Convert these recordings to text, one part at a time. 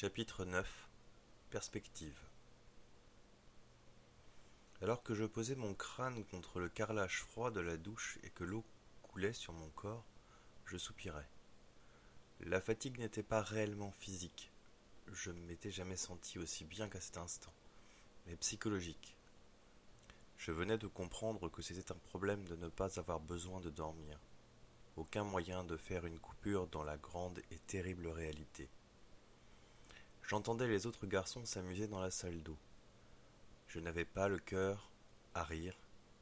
Chapitre 9 Perspective Alors que je posais mon crâne contre le carrelage froid de la douche et que l'eau coulait sur mon corps, je soupirais. La fatigue n'était pas réellement physique. Je ne m'étais jamais senti aussi bien qu'à cet instant, mais psychologique. Je venais de comprendre que c'était un problème de ne pas avoir besoin de dormir. Aucun moyen de faire une coupure dans la grande et terrible réalité. J'entendais les autres garçons s'amuser dans la salle d'eau. Je n'avais pas le cœur à rire,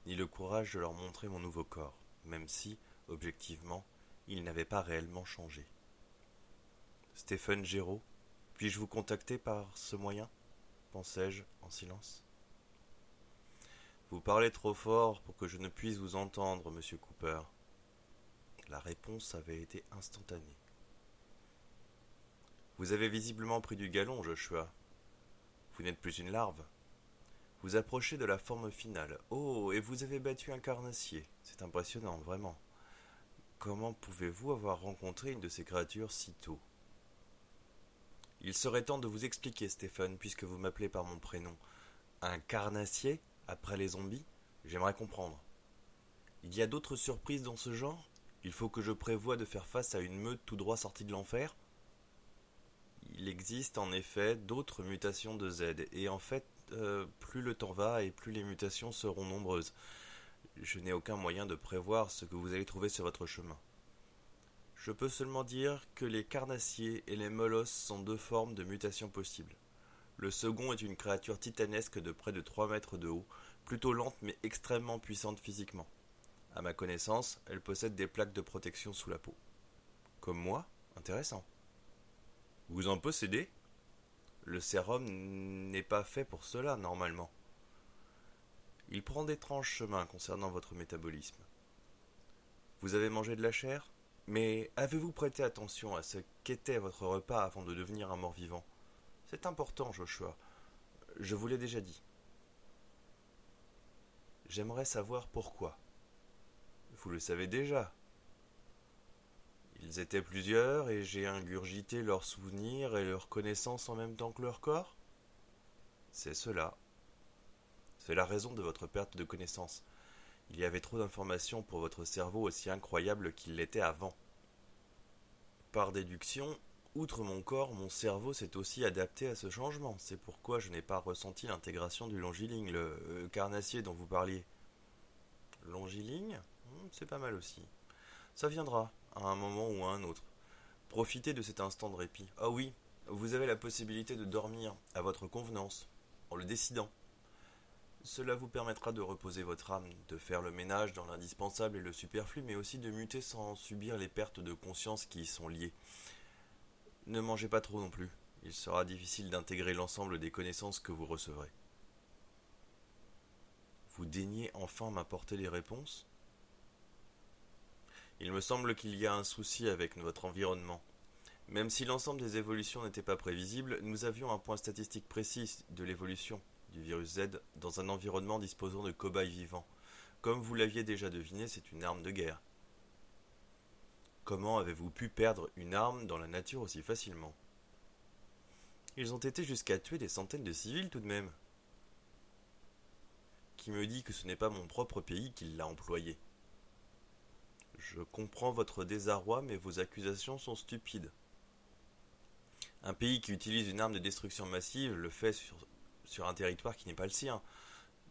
ni le courage de leur montrer mon nouveau corps, même si, objectivement, il n'avait pas réellement changé. Stephen Géraud, puis-je vous contacter par ce moyen? pensai-je en silence. Vous parlez trop fort pour que je ne puisse vous entendre, monsieur Cooper. La réponse avait été instantanée. Vous avez visiblement pris du galon, Joshua. Vous n'êtes plus une larve. Vous approchez de la forme finale. Oh, et vous avez battu un carnassier. C'est impressionnant, vraiment. Comment pouvez-vous avoir rencontré une de ces créatures si tôt? Il serait temps de vous expliquer, Stéphane, puisque vous m'appelez par mon prénom. Un carnassier Après les zombies? J'aimerais comprendre. Il y a d'autres surprises dans ce genre? Il faut que je prévoie de faire face à une meute tout droit sortie de l'enfer? Il existe en effet d'autres mutations de Z, et en fait, euh, plus le temps va et plus les mutations seront nombreuses. Je n'ai aucun moyen de prévoir ce que vous allez trouver sur votre chemin. Je peux seulement dire que les carnassiers et les molosses sont deux formes de mutations possibles. Le second est une créature titanesque de près de 3 mètres de haut, plutôt lente mais extrêmement puissante physiquement. À ma connaissance, elle possède des plaques de protection sous la peau. Comme moi Intéressant. Vous en possédez? Le sérum n'est pas fait pour cela, normalement. Il prend d'étranges chemins concernant votre métabolisme. Vous avez mangé de la chair? Mais avez-vous prêté attention à ce qu'était votre repas avant de devenir un mort-vivant? C'est important, Joshua. Je vous l'ai déjà dit. J'aimerais savoir pourquoi. Vous le savez déjà, ils étaient plusieurs, et j'ai ingurgité leurs souvenirs et leurs connaissances en même temps que leur corps C'est cela. C'est la raison de votre perte de connaissance. Il y avait trop d'informations pour votre cerveau aussi incroyable qu'il l'était avant. Par déduction, outre mon corps, mon cerveau s'est aussi adapté à ce changement. C'est pourquoi je n'ai pas ressenti l'intégration du longiligne, le euh, carnassier dont vous parliez. Longiligne hmm, C'est pas mal aussi. Ça viendra à un moment ou à un autre. Profitez de cet instant de répit. Ah oui, vous avez la possibilité de dormir à votre convenance, en le décidant. Cela vous permettra de reposer votre âme, de faire le ménage dans l'indispensable et le superflu, mais aussi de muter sans subir les pertes de conscience qui y sont liées. Ne mangez pas trop non plus. Il sera difficile d'intégrer l'ensemble des connaissances que vous recevrez. Vous daignez enfin m'apporter les réponses? Il me semble qu'il y a un souci avec votre environnement. Même si l'ensemble des évolutions n'était pas prévisible, nous avions un point statistique précis de l'évolution du virus Z dans un environnement disposant de cobayes vivants. Comme vous l'aviez déjà deviné, c'est une arme de guerre. Comment avez-vous pu perdre une arme dans la nature aussi facilement? Ils ont été jusqu'à tuer des centaines de civils tout de même. Qui me dit que ce n'est pas mon propre pays qui l'a employé? Je comprends votre désarroi, mais vos accusations sont stupides. Un pays qui utilise une arme de destruction massive le fait sur, un territoire qui n'est pas le sien.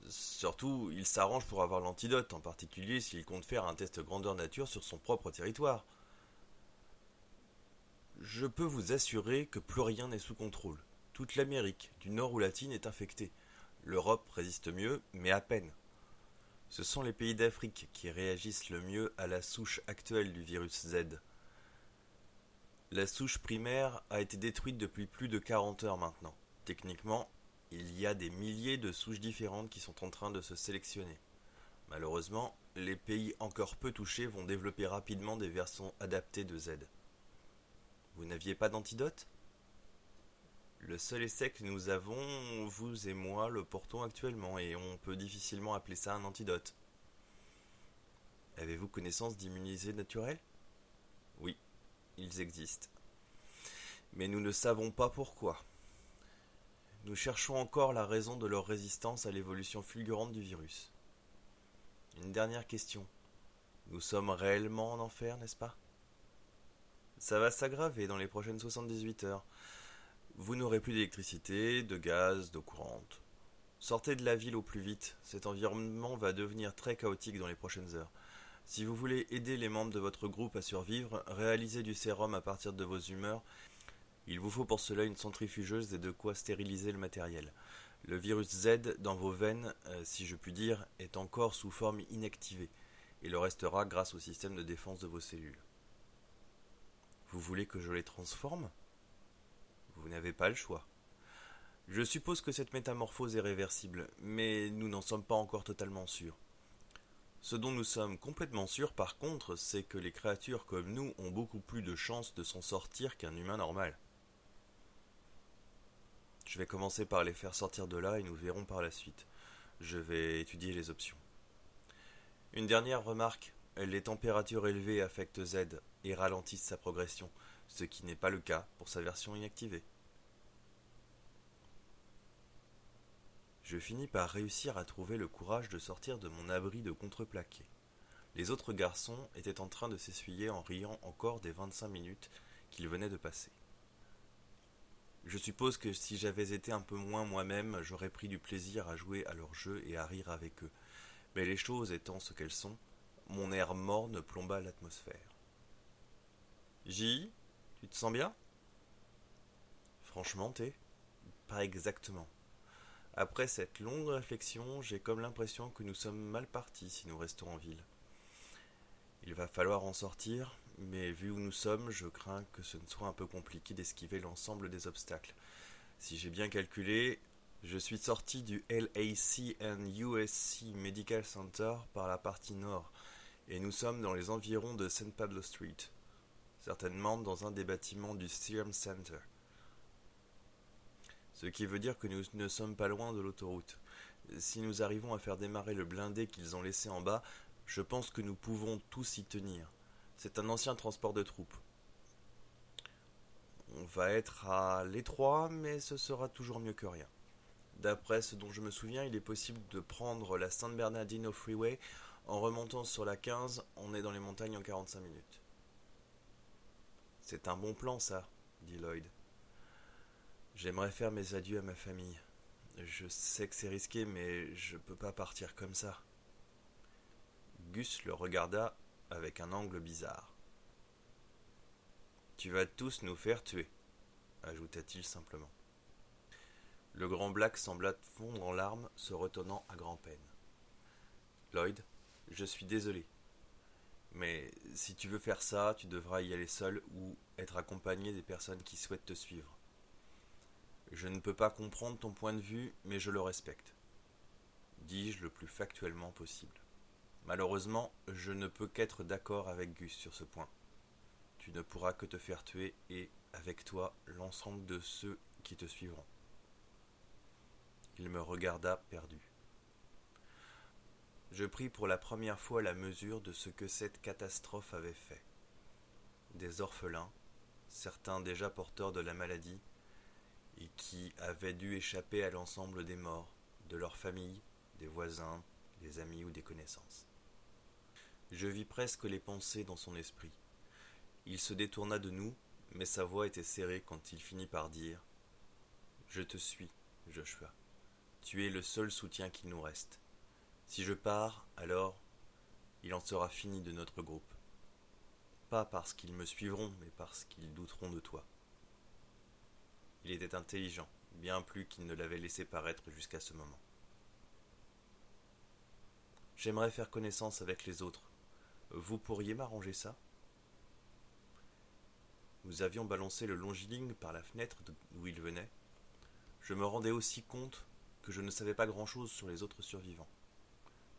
Surtout, il s'arrange pour avoir l'antidote, en particulier s'il compte faire un test grandeur nature sur son propre territoire. Je peux vous assurer que plus rien n'est sous contrôle. Toute l'Amérique, du nord ou latine, est infectée. L'Europe résiste mieux, mais à peine. Ce sont les pays d'Afrique qui réagissent le mieux à la souche actuelle du virus Z. La souche primaire a été détruite depuis plus de 40 heures maintenant. Techniquement, il y a des milliers de souches différentes qui sont en train de se sélectionner. Malheureusement, les pays encore peu touchés vont développer rapidement des versions adaptées de Z. Vous n'aviez pas d'antidote? Le seul essai que nous avons, vous et moi, le portons actuellement, et on peut difficilement appeler ça un antidote. Avez-vous connaissance d'immunisés naturels? Oui, ils existent. Mais nous ne savons pas pourquoi. Nous cherchons encore la raison de leur résistance à l'évolution fulgurante du virus. Une dernière question. Nous sommes réellement en enfer, n'est-ce pas? Ça va s'aggraver dans les prochaines 78 heures. Vous n'aurez plus d'électricité, de gaz, d'eau courante. Sortez de la ville au plus vite, cet environnement va devenir très chaotique dans les prochaines heures. Si vous voulez aider les membres de votre groupe à survivre, réalisez du sérum à partir de vos humeurs il vous faut pour cela une centrifugeuse et de quoi stériliser le matériel. Le virus Z dans vos veines, euh, si je puis dire, est encore sous forme inactivée, et le restera grâce au système de défense de vos cellules. Vous voulez que je les transforme? Vous n'avez pas le choix. Je suppose que cette métamorphose est réversible, mais nous n'en sommes pas encore totalement sûrs. Ce dont nous sommes complètement sûrs par contre, c'est que les créatures comme nous ont beaucoup plus de chances de s'en sortir qu'un humain normal. Je vais commencer par les faire sortir de là et nous verrons par la suite. Je vais étudier les options. Une dernière remarque. Les températures élevées affectent Z et ralentissent sa progression, ce qui n'est pas le cas pour sa version inactivée. Je finis par réussir à trouver le courage de sortir de mon abri de contreplaqué. Les autres garçons étaient en train de s'essuyer en riant encore des vingt-cinq minutes qu'ils venaient de passer. Je suppose que si j'avais été un peu moins moi-même, j'aurais pris du plaisir à jouer à leur jeu et à rire avec eux. Mais les choses étant ce qu'elles sont, mon air morne plomba l'atmosphère. J, tu te sens bien? Franchement, t'es Pas exactement. Après cette longue réflexion, j'ai comme l'impression que nous sommes mal partis si nous restons en ville. Il va falloir en sortir, mais vu où nous sommes, je crains que ce ne soit un peu compliqué d'esquiver l'ensemble des obstacles. Si j'ai bien calculé, je suis sorti du LACN-USC Medical Center par la partie nord, et nous sommes dans les environs de St. Pablo Street, certainement dans un des bâtiments du Serum Center. Ce qui veut dire que nous ne sommes pas loin de l'autoroute. Si nous arrivons à faire démarrer le blindé qu'ils ont laissé en bas, je pense que nous pouvons tous y tenir. C'est un ancien transport de troupes. On va être à l'étroit, mais ce sera toujours mieux que rien. D'après ce dont je me souviens, il est possible de prendre la San Bernardino Freeway en remontant sur la 15, on est dans les montagnes en 45 minutes. C'est un bon plan, ça, dit Lloyd. J'aimerais faire mes adieux à ma famille. Je sais que c'est risqué, mais je peux pas partir comme ça. Gus le regarda avec un angle bizarre. Tu vas tous nous faire tuer, ajouta-t-il simplement. Le grand Black sembla fondre en larmes, se retenant à grand-peine. Lloyd, je suis désolé. Mais si tu veux faire ça, tu devras y aller seul ou être accompagné des personnes qui souhaitent te suivre. Je ne peux pas comprendre ton point de vue, mais je le respecte, dis-je le plus factuellement possible. Malheureusement, je ne peux qu'être d'accord avec Gus sur ce point. Tu ne pourras que te faire tuer et, avec toi, l'ensemble de ceux qui te suivront. Il me regarda perdu. Je pris pour la première fois la mesure de ce que cette catastrophe avait fait. Des orphelins, certains déjà porteurs de la maladie, et qui avaient dû échapper à l'ensemble des morts, de leurs familles, des voisins, des amis ou des connaissances. Je vis presque les pensées dans son esprit. Il se détourna de nous, mais sa voix était serrée quand il finit par dire Je te suis, Joshua. Tu es le seul soutien qu'il nous reste. Si je pars, alors il en sera fini de notre groupe. Pas parce qu'ils me suivront, mais parce qu'ils douteront de toi. Il était intelligent, bien plus qu'il ne l'avait laissé paraître jusqu'à ce moment. J'aimerais faire connaissance avec les autres, vous pourriez m'arranger ça? Nous avions balancé le longiligne par la fenêtre d'où il venait. Je me rendais aussi compte que je ne savais pas grand-chose sur les autres survivants.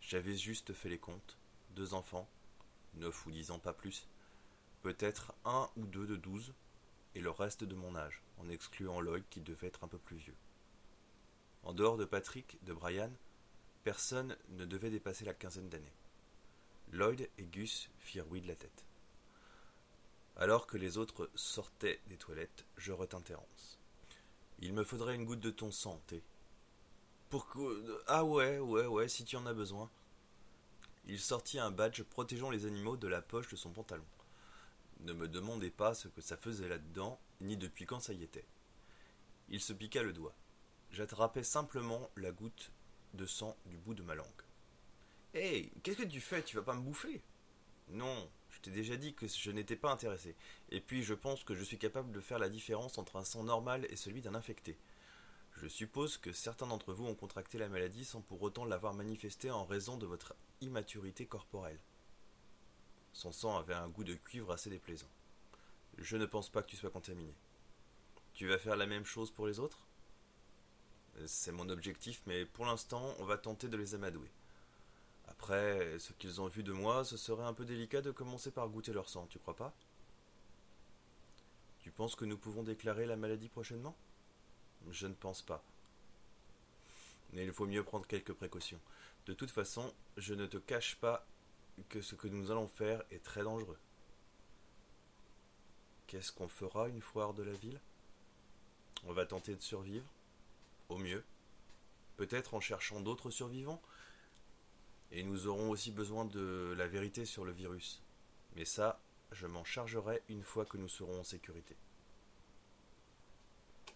J'avais juste fait les comptes. Deux enfants, neuf ou dix ans pas plus, peut-être un ou deux de douze, et le reste de mon âge, en excluant Lloyd qui devait être un peu plus vieux. En dehors de Patrick, de Brian, personne ne devait dépasser la quinzaine d'années. Lloyd et Gus firent oui de la tête. Alors que les autres sortaient des toilettes, je retins Terence. Il me faudrait une goutte de ton sang, Pourquoi Ah ouais, ouais, ouais, si tu en as besoin. Il sortit un badge protégeant les animaux de la poche de son pantalon. Ne me demandez pas ce que ça faisait là-dedans, ni depuis quand ça y était. Il se piqua le doigt. J'attrapais simplement la goutte de sang du bout de ma langue. Hé, qu'est-ce que tu fais? Tu vas pas me bouffer? Non, je t'ai déjà dit que je n'étais pas intéressé. Et puis je pense que je suis capable de faire la différence entre un sang normal et celui d'un infecté. Je suppose que certains d'entre vous ont contracté la maladie sans pour autant l'avoir manifestée en raison de votre immaturité corporelle. Son sang avait un goût de cuivre assez déplaisant. Je ne pense pas que tu sois contaminé. Tu vas faire la même chose pour les autres? C'est mon objectif, mais pour l'instant, on va tenter de les amadouer. Après, ce qu'ils ont vu de moi, ce serait un peu délicat de commencer par goûter leur sang, tu crois pas? Tu penses que nous pouvons déclarer la maladie prochainement? Je ne pense pas. Mais il faut mieux prendre quelques précautions. De toute façon, je ne te cache pas que ce que nous allons faire est très dangereux. Qu'est-ce qu'on fera une fois hors de la ville? On va tenter de survivre, au mieux, peut-être en cherchant d'autres survivants, et nous aurons aussi besoin de la vérité sur le virus. Mais ça, je m'en chargerai une fois que nous serons en sécurité.